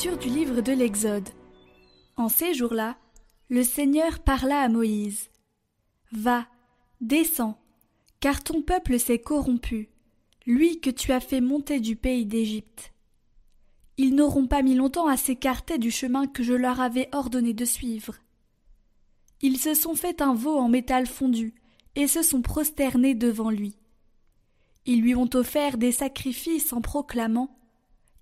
Du livre de l'Exode. En ces jours-là, le Seigneur parla à Moïse. Va, descends, car ton peuple s'est corrompu, lui que tu as fait monter du pays d'Égypte. Ils n'auront pas mis longtemps à s'écarter du chemin que je leur avais ordonné de suivre. Ils se sont fait un veau en métal fondu, et se sont prosternés devant lui. Ils lui ont offert des sacrifices en proclamant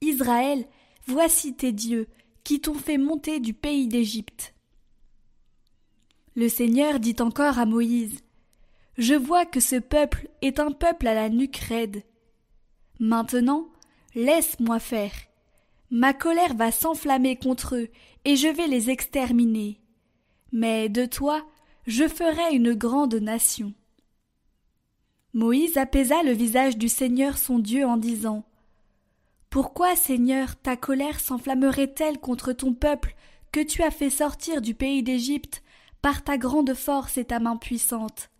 Israël, voici tes dieux, qui t'ont fait monter du pays d'Égypte. Le Seigneur dit encore à Moïse Je vois que ce peuple est un peuple à la nuque raide. Maintenant, laisse-moi faire. Ma colère va s'enflammer contre eux, et je vais les exterminer. Mais de toi, je ferai une grande nation. Moïse apaisa le visage du Seigneur son Dieu en disant Pourquoi, Seigneur, ta colère s'enflammerait-elle contre ton peuple que tu as fait sortir du pays d'Égypte par ta grande force et ta main puissante?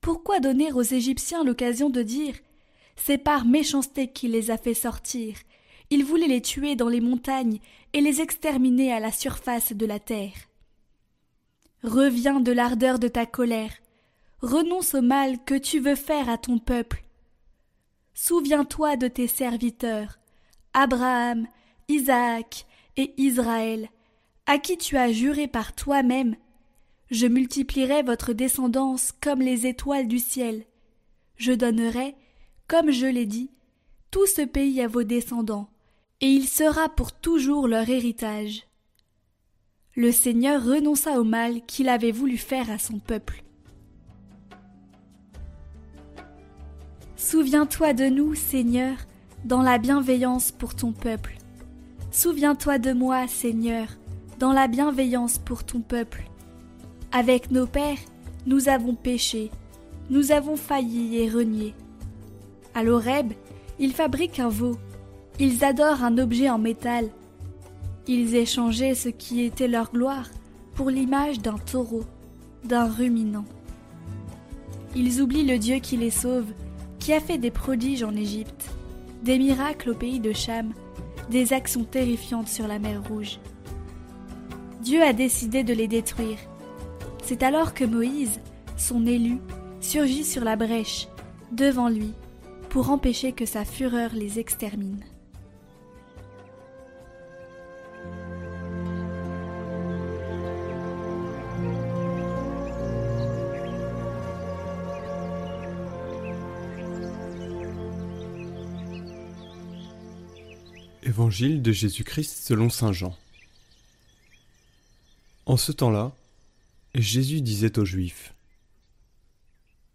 Pourquoi donner aux Égyptiens l'occasion de dire C'est par méchanceté qu'il les a fait sortir, il voulait les tuer dans les montagnes et les exterminer à la surface de la terre. Reviens de l'ardeur de ta colère, renonce au mal que tu veux faire à ton peuple. Souviens-toi de tes serviteurs, Abraham, Isaac et Israël, à qui tu as juré par toi-même Je multiplierai votre descendance comme les étoiles du ciel. Je donnerai, comme je l'ai dit, tout ce pays à vos descendants, et il sera pour toujours leur héritage. Le Seigneur renonça au mal qu'il avait voulu faire à son peuple. Souviens-toi de nous, Seigneur, dans la bienveillance pour ton peuple. Souviens-toi de moi, Seigneur, dans la bienveillance pour ton peuple. Avec nos pères, nous avons péché, nous avons failli et renié. À l'Oreb, ils fabriquent un veau, ils adorent un objet en métal. Ils échangeaient ce qui était leur gloire pour l'image d'un taureau, d'un ruminant. Ils oublient le Dieu qui les sauve, qui a fait des prodiges en Égypte, des miracles au pays de Cham, des actions terrifiantes sur la mer Rouge. Dieu a décidé de les détruire. C'est alors que Moïse, son élu, surgit sur la brèche, devant lui, pour empêcher que sa fureur les extermine. Évangile de Jésus-Christ selon Saint Jean. En ce temps-là, Jésus disait aux Juifs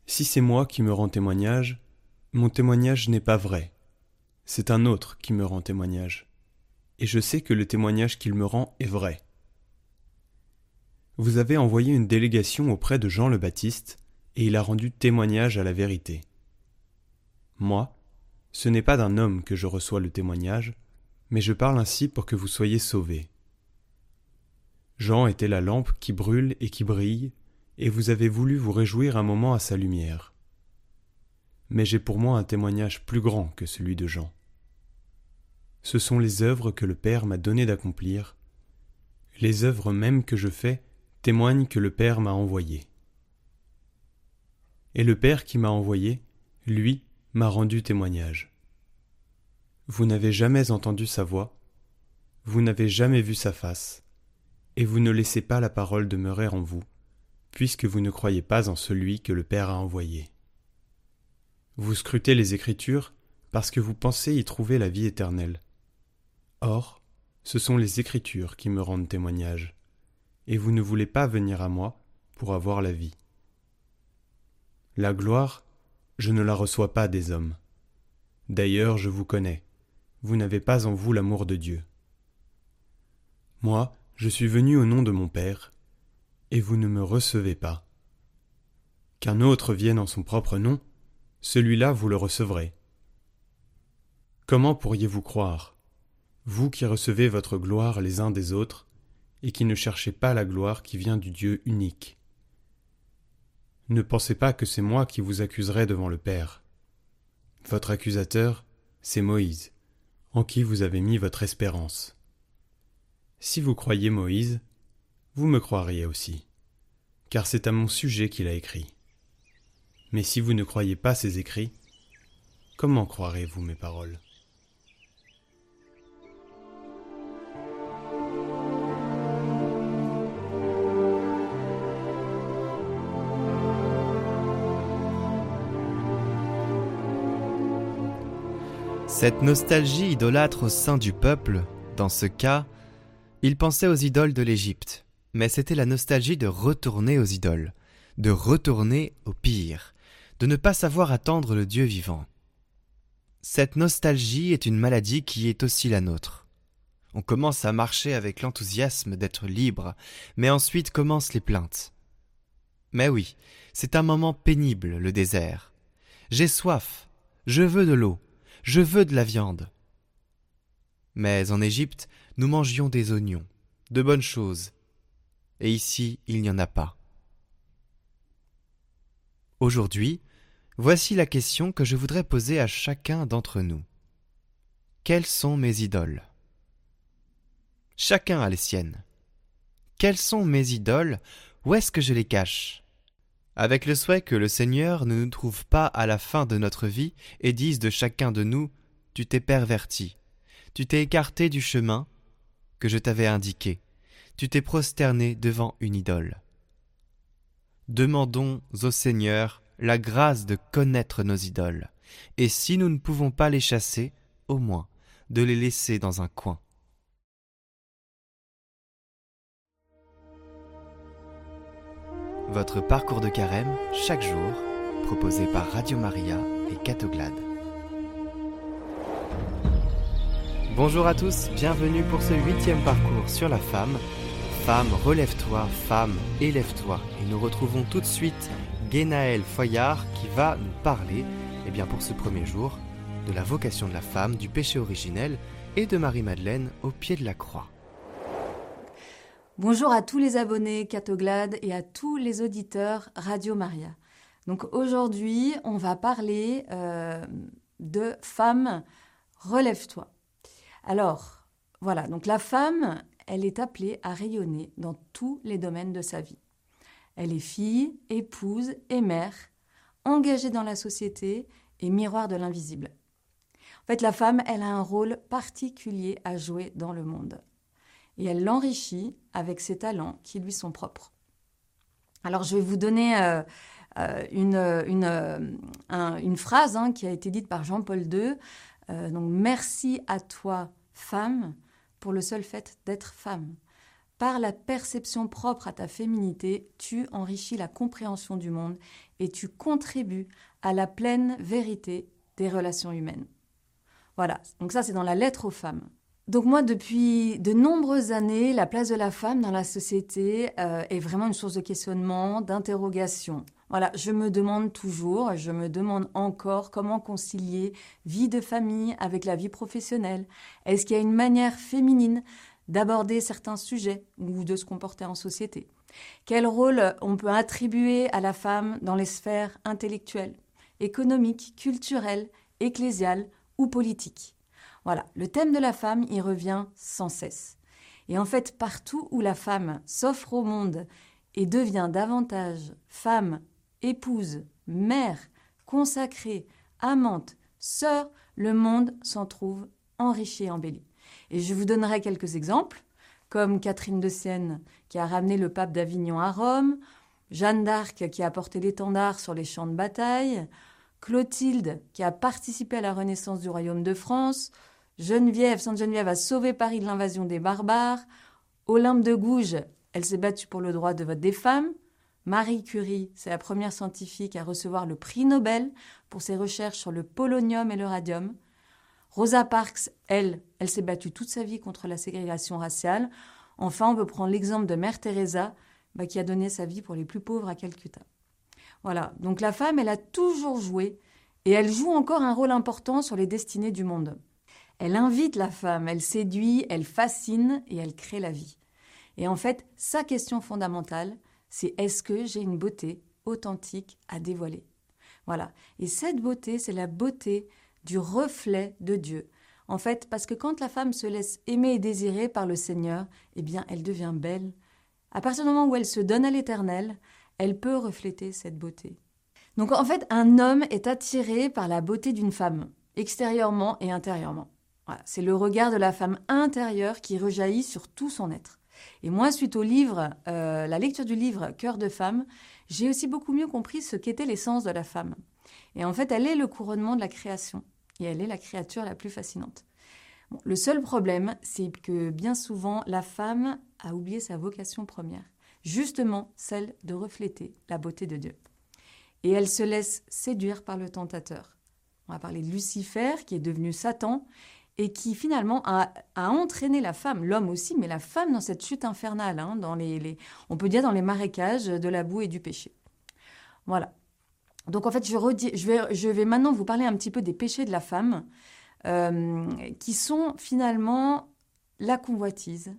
Si c'est moi qui me rends témoignage, mon témoignage n'est pas vrai. C'est un autre qui me rend témoignage. Et je sais que le témoignage qu'il me rend est vrai. Vous avez envoyé une délégation auprès de Jean le Baptiste, et il a rendu témoignage à la vérité. Moi, ce n'est pas d'un homme que je reçois le témoignage, mais je parle ainsi pour que vous soyez sauvés. Jean était la lampe qui brûle et qui brille, et vous avez voulu vous réjouir un moment à sa lumière. Mais j'ai pour moi un témoignage plus grand que celui de Jean. Ce sont les œuvres que le Père m'a donné d'accomplir. Les œuvres mêmes que je fais témoignent que le Père m'a envoyé. Et le Père qui m'a envoyé, lui, m'a rendu témoignage. Vous n'avez jamais entendu sa voix, vous n'avez jamais vu sa face, et vous ne laissez pas la parole demeurer en vous, puisque vous ne croyez pas en celui que le Père a envoyé. Vous scrutez les Écritures parce que vous pensez y trouver la vie éternelle. Or, ce sont les Écritures qui me rendent témoignage, et vous ne voulez pas venir à moi pour avoir la vie. La gloire, je ne la reçois pas des hommes. D'ailleurs, je vous connais vous n'avez pas en vous l'amour de Dieu. Moi, je suis venu au nom de mon Père, et vous ne me recevez pas. Qu'un autre vienne en son propre nom, celui-là vous le recevrez. Comment pourriez-vous croire, vous qui recevez votre gloire les uns des autres, et qui ne cherchez pas la gloire qui vient du Dieu unique? Ne pensez pas que c'est moi qui vous accuserai devant le Père. Votre accusateur, c'est Moïse en qui vous avez mis votre espérance. Si vous croyez Moïse, vous me croiriez aussi, car c'est à mon sujet qu'il a écrit. Mais si vous ne croyez pas ses écrits, comment croirez-vous mes paroles? Cette nostalgie idolâtre au sein du peuple, dans ce cas, il pensait aux idoles de l'Égypte, mais c'était la nostalgie de retourner aux idoles, de retourner au pire, de ne pas savoir attendre le Dieu vivant. Cette nostalgie est une maladie qui est aussi la nôtre. On commence à marcher avec l'enthousiasme d'être libre, mais ensuite commencent les plaintes. Mais oui, c'est un moment pénible, le désert. J'ai soif, je veux de l'eau, je veux de la viande. Mais en Égypte, nous mangions des oignons, de bonnes choses, et ici il n'y en a pas. Aujourd'hui, Voici la question que je voudrais poser à chacun d'entre nous. Quelles sont mes idoles? Chacun a les siennes. Quelles sont mes idoles? Où est-ce que je les cache? Avec le souhait que le Seigneur ne nous trouve pas à la fin de notre vie et dise de chacun de nous Tu t'es perverti, tu t'es écarté du chemin que je t'avais indiqué, tu t'es prosterné devant une idole. Demandons au Seigneur la grâce de connaître nos idoles, et si nous ne pouvons pas les chasser, au moins de les laisser dans un coin. Votre parcours de carême, chaque jour, proposé par Radio Maria et Catoglade. Bonjour à tous, bienvenue pour ce huitième parcours sur la femme. Femme, relève-toi, femme, élève-toi. Et nous retrouvons tout de suite Guénaël Foyard qui va nous parler, eh bien pour ce premier jour, de la vocation de la femme, du péché originel et de Marie-Madeleine au pied de la croix. Bonjour à tous les abonnés Catoglade et à tous les auditeurs Radio Maria. Donc aujourd'hui, on va parler euh, de femme, relève-toi. Alors, voilà, donc la femme, elle est appelée à rayonner dans tous les domaines de sa vie. Elle est fille, épouse et mère, engagée dans la société et miroir de l'invisible. En fait, la femme, elle a un rôle particulier à jouer dans le monde. Et elle l'enrichit avec ses talents qui lui sont propres. Alors, je vais vous donner euh, euh, une, euh, une, phrase hein, qui a été dite par Jean-Paul II. donc, merci à toi, femme, pour le seul fait d'être femme. Par la perception propre à ta féminité, tu enrichis la compréhension du monde et tu contribues à la pleine vérité des relations humaines. Voilà, donc ça c'est dans la lettre aux femmes. Donc moi, depuis de nombreuses années, la place de la femme dans la société euh, est vraiment une source de questionnement, d'interrogation. Voilà, je me demande toujours, je me demande encore comment concilier vie de famille avec la vie professionnelle. Est-ce qu'il y a une manière féminine d'aborder certains sujets ou de se comporter en société? Quel rôle on peut attribuer à la femme dans les sphères intellectuelles, économiques, culturelles, ecclésiales ou politiques? Voilà, le thème de la femme y revient sans cesse. Et en fait, partout où la femme s'offre au monde et devient davantage femme, épouse, mère, consacrée, amante, sœur, le monde s'en trouve enrichi et embelli. Et je vous donnerai quelques exemples, comme Catherine de Sienne qui a ramené le pape d'Avignon à Rome, Jeanne d'Arc qui a porté l'étendard sur les champs de bataille, Clotilde qui a participé à la renaissance du royaume de France, Geneviève, Sainte Geneviève a sauvé Paris de l'invasion des barbares, Olympe de Gouges, elle s'est battue pour le droit de vote des femmes, Marie Curie, c'est la première scientifique à recevoir le prix Nobel pour ses recherches sur le polonium et le radium, Rosa Parks, elle, elle s'est battue toute sa vie contre la ségrégation raciale. Enfin, on peut prendre l'exemple de Mère Teresa, bah, qui a donné sa vie pour les plus pauvres à Calcutta. Voilà, donc la femme, elle a toujours joué, et elle joue encore un rôle important sur les destinées du monde. Elle invite la femme, elle séduit, elle fascine et elle crée la vie. Et en fait, sa question fondamentale, c'est est-ce que j'ai une beauté authentique à dévoiler? Voilà. Et cette beauté, c'est la beauté du reflet de Dieu. En fait, parce que quand la femme se laisse aimer et désirer par le Seigneur, eh bien, elle devient belle. À partir du moment où elle se donne à l'Éternel, elle peut refléter cette beauté. Donc en fait, un homme est attiré par la beauté d'une femme, extérieurement et intérieurement. C'est le regard de la femme intérieure qui rejaillit sur tout son être. Et moi, suite au livre, euh, la lecture du livre Cœur de femme, j'ai aussi beaucoup mieux compris ce qu'était l'essence de la femme. Et en fait, elle est le couronnement de la création. Et elle est la créature la plus fascinante. le seul problème, c'est que bien souvent, la femme a oublié sa vocation première, justement celle de refléter la beauté de Dieu. Et elle se laisse séduire par le tentateur. On va parler de Lucifer, qui est devenu Satan, et qui finalement a, entraîné la femme, l'homme aussi, mais la femme dans cette chute infernale, hein, dans les, on peut dire dans les marécages de la boue et du péché. Voilà. Donc en fait, je, vais, maintenant vous parler un petit peu des péchés de la femme, euh, qui sont finalement la convoitise,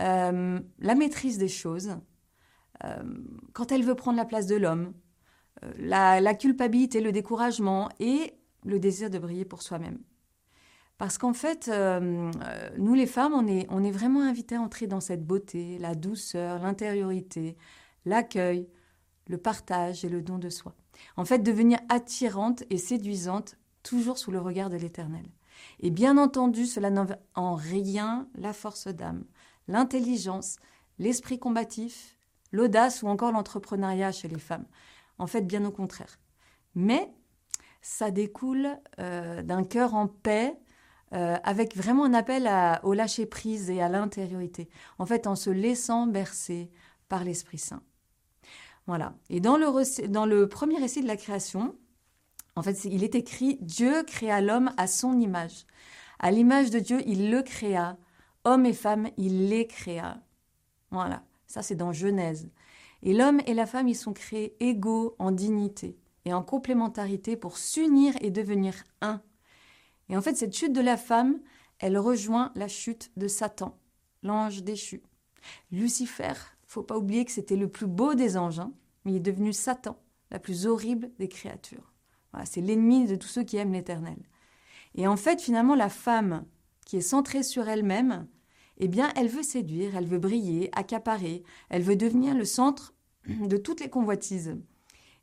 euh, la maîtrise des choses, euh, quand elle veut prendre la place de l'homme, la culpabilité, le découragement et le désir de briller pour soi-même. Parce qu'en fait, nous les femmes, on est, on est vraiment invitées à entrer dans cette beauté, la douceur, l'intériorité, l'accueil, le partage et le don de soi. En fait, devenir attirante et séduisante, toujours sous le regard de l'Éternel. Et bien entendu, cela n'enlève en rien la force d'âme, l'intelligence, l'esprit combatif, l'audace ou encore l'entrepreneuriat chez les femmes. En fait, bien au contraire. Mais ça découle euh, d'un cœur en paix, euh, avec vraiment un appel au lâcher-prise et à l'intériorité. En fait, en se laissant bercer par l'Esprit Saint. Voilà. Et dans le, dans le premier récit de la création, en fait, il est écrit Dieu créa l'homme à son image. À l'image de Dieu, il le créa. Homme et femme, il les créa. Voilà. Ça, c'est dans Genèse. Et l'homme et la femme, ils sont créés égaux en dignité et en complémentarité pour s'unir et devenir un. Et en fait, cette chute de la femme, elle rejoint la chute de Satan, l'ange déchu. Lucifer, faut pas oublier que c'était le plus beau des anges, hein, mais il est devenu Satan, la plus horrible des créatures. c'est l'ennemi de tous ceux qui aiment l'Éternel. Et en fait, finalement, la femme qui est centrée sur elle-même, eh bien, elle veut séduire, elle veut briller, accaparer, elle veut devenir le centre de toutes les convoitises.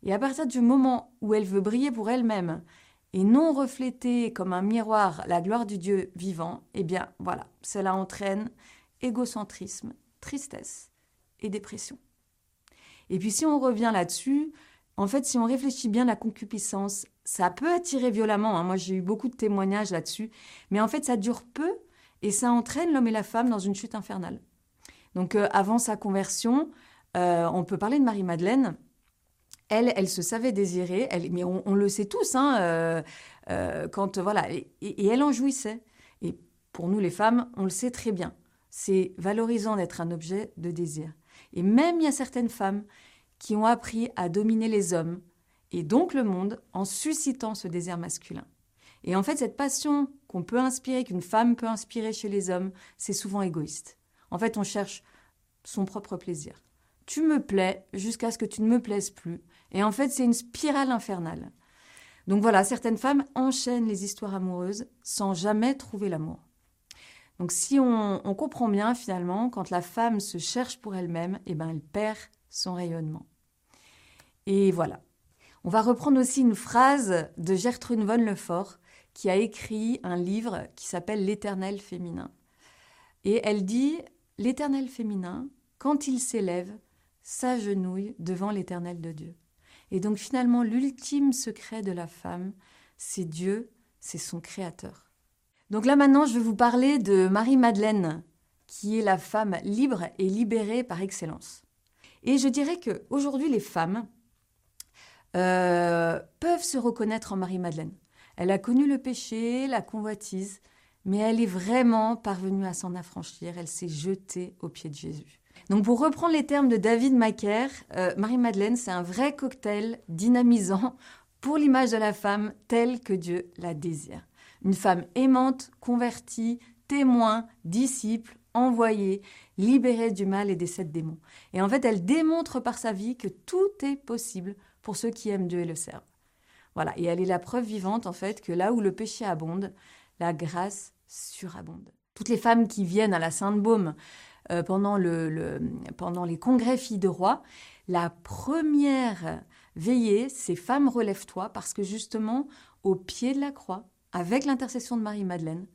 Et à partir du moment où elle veut briller pour elle-même et non refléter comme un miroir la gloire du Dieu vivant, eh bien, voilà, cela entraîne égocentrisme, tristesse, et dépression. Et puis si on revient là-dessus, en fait, si on réfléchit bien, la concupiscence, ça peut attirer violemment. Hein. Moi, j'ai eu beaucoup de témoignages là-dessus. Mais en fait, ça dure peu et ça entraîne l'homme et la femme dans une chute infernale. Donc, euh, avant sa conversion, euh, on peut parler de Marie-Madeleine. Elle, elle se savait désirer, elle, mais on, le sait tous, hein, euh, quand voilà, et, et, elle en jouissait. Et pour nous, les femmes, on le sait très bien. C'est valorisant d'être un objet de désir. Et même il y a certaines femmes qui ont appris à dominer les hommes et donc le monde en suscitant ce désir masculin. Et en fait, cette passion qu'on peut inspirer, qu'une femme peut inspirer chez les hommes, c'est souvent égoïste. En fait, on cherche son propre plaisir. Tu me plais jusqu'à ce que tu ne me plaises plus. Et en fait, c'est une spirale infernale. Donc voilà, certaines femmes enchaînent les histoires amoureuses sans jamais trouver l'amour. Donc si on, comprend bien finalement, quand la femme se cherche pour elle-même, eh ben, elle perd son rayonnement. Et voilà. On va reprendre aussi une phrase de Gertrude von Lefort qui a écrit un livre qui s'appelle L'éternel féminin. Et elle dit L'éternel féminin, quand il s'élève, s'agenouille devant l'éternel de Dieu. Et donc finalement, l'ultime secret de la femme, c'est Dieu, c'est son créateur. Donc là maintenant, je vais vous parler de Marie-Madeleine, qui est la femme libre et libérée par excellence. Et je dirais que aujourd'hui, les femmes euh, peuvent se reconnaître en Marie-Madeleine. Elle a connu le péché, la convoitise, mais elle est vraiment parvenue à s'en affranchir. Elle s'est jetée aux pieds de Jésus. Donc pour reprendre les termes de David Macaire, euh, Marie-Madeleine, c'est un vrai cocktail dynamisant pour l'image de la femme telle que Dieu la désire. Une femme aimante, convertie, témoin, disciple, envoyée, libérée du mal et des sept démons. Et en fait, elle démontre par sa vie que tout est possible pour ceux qui aiment Dieu et le servent. Voilà, et elle est la preuve vivante en fait que là où le péché abonde, la grâce surabonde. Toutes les femmes qui viennent à la Sainte-Baume euh, pendant, pendant les congrès filles de roi, la première veillée, c'est Femme relève-toi, parce que justement, au pied de la croix, avec l'intercession de Marie-Madeleine,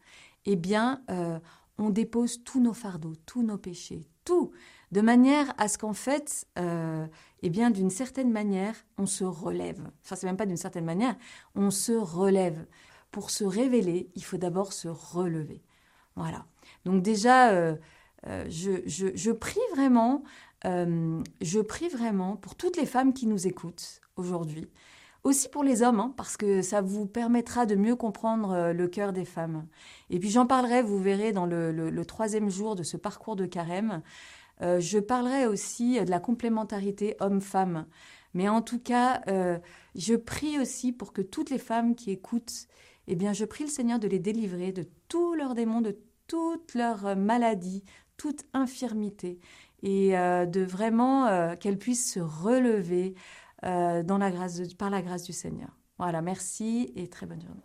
eh bien, euh, on dépose tous nos fardeaux, tous nos péchés, tout, de manière à ce qu'en fait, euh, eh bien, d'une certaine manière, on se relève. Enfin, c'est même pas d'une certaine manière, on se relève. Pour se révéler, il faut d'abord se relever. Voilà. Donc déjà, euh, je, je, prie vraiment, je prie vraiment pour toutes les femmes qui nous écoutent aujourd'hui, aussi pour les hommes, hein, parce que ça vous permettra de mieux comprendre euh, le cœur des femmes. Et puis j'en parlerai, vous verrez, dans le, troisième jour de ce parcours de carême. Euh, je parlerai aussi de la complémentarité homme-femme. Mais en tout cas, euh, je prie aussi pour que toutes les femmes qui écoutent, eh bien, je prie le Seigneur de les délivrer de tous leurs démons, de toutes leurs maladies, toute infirmité, et de vraiment qu'elles puissent se relever euh, dans la grâce par la grâce du Seigneur. Voilà, merci et très bonne journée.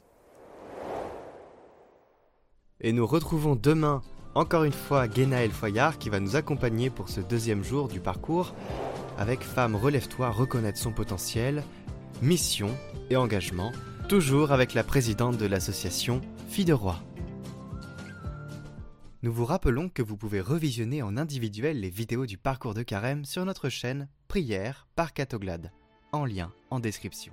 Et nous retrouvons demain encore une fois Guénaël Foyard qui va nous accompagner pour ce deuxième jour du parcours avec Femme Relève-toi, reconnaître son potentiel, mission et engagement, toujours avec la présidente de l'association Filles de Roi. Nous vous rappelons que vous pouvez revisionner en individuel les vidéos du parcours de carême sur notre chaîne Prière par Catoglade en lien en description.